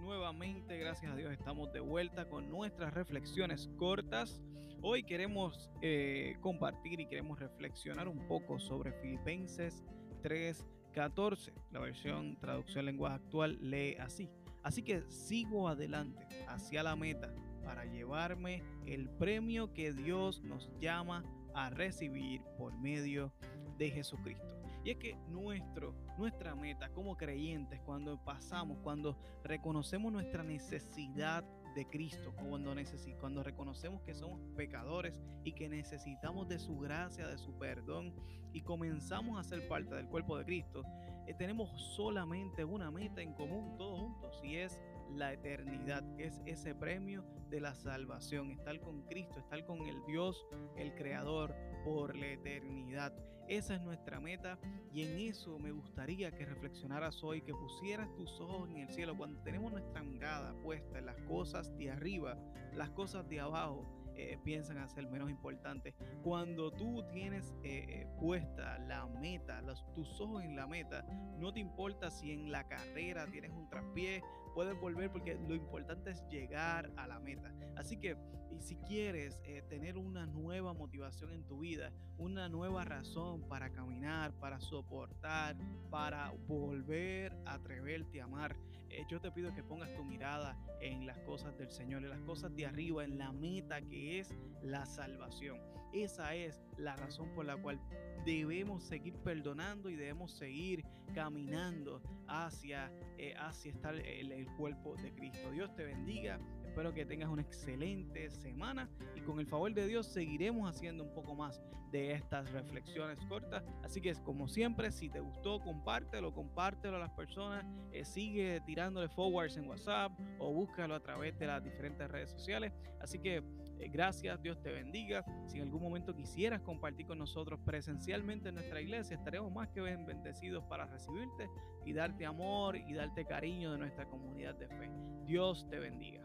nuevamente, gracias a Dios, estamos de vuelta con nuestras reflexiones cortas. Hoy queremos eh, compartir y queremos reflexionar un poco sobre Filipenses 3:14. La versión traducción lenguaje actual lee así. Así que sigo adelante hacia la meta para llevarme el premio que Dios nos llama a recibir por medio de Jesucristo. Y es que nuestro, nuestra meta como creyentes, cuando pasamos, cuando reconocemos nuestra necesidad de Cristo, cuando, cuando reconocemos que somos pecadores y que necesitamos de su gracia, de su perdón y comenzamos a ser parte del cuerpo de Cristo, eh, tenemos solamente una meta en común todos juntos y es la eternidad, es ese premio de la salvación, estar con Cristo, estar con el Dios, el Creador, por la eternidad. Esa es nuestra meta y en eso me gustaría que reflexionaras hoy, que pusieras tus ojos en el cielo. Cuando tenemos nuestra mirada puesta en las cosas de arriba, las cosas de abajo eh, piensan hacer menos importantes. Cuando tú tienes eh, eh, puesta la meta, los, tus ojos en la meta, no te importa si en la carrera tienes un traspié, puedes volver porque lo importante es llegar a la meta. Así que, si quieres tener una nueva motivación en tu vida, una nueva razón para caminar, para soportar, para volver a atreverte a amar, yo te pido que pongas tu mirada en las cosas del Señor, en las cosas de arriba, en la meta que es la salvación. Esa es la razón por la cual debemos seguir perdonando y debemos seguir caminando hacia, eh, hacia estar el, el cuerpo de Cristo. Dios te bendiga. Espero que tengas una excelente semana y con el favor de Dios seguiremos haciendo un poco más de estas reflexiones cortas. Así que como siempre, si te gustó, compártelo, compártelo a las personas, eh, sigue tirándole forwards en WhatsApp o búscalo a través de las diferentes redes sociales. Así que eh, gracias, Dios te bendiga. Si en algún momento quisieras compartir con nosotros presencialmente en nuestra iglesia, estaremos más que bendecidos para recibirte y darte amor y darte cariño de nuestra comunidad de fe. Dios te bendiga.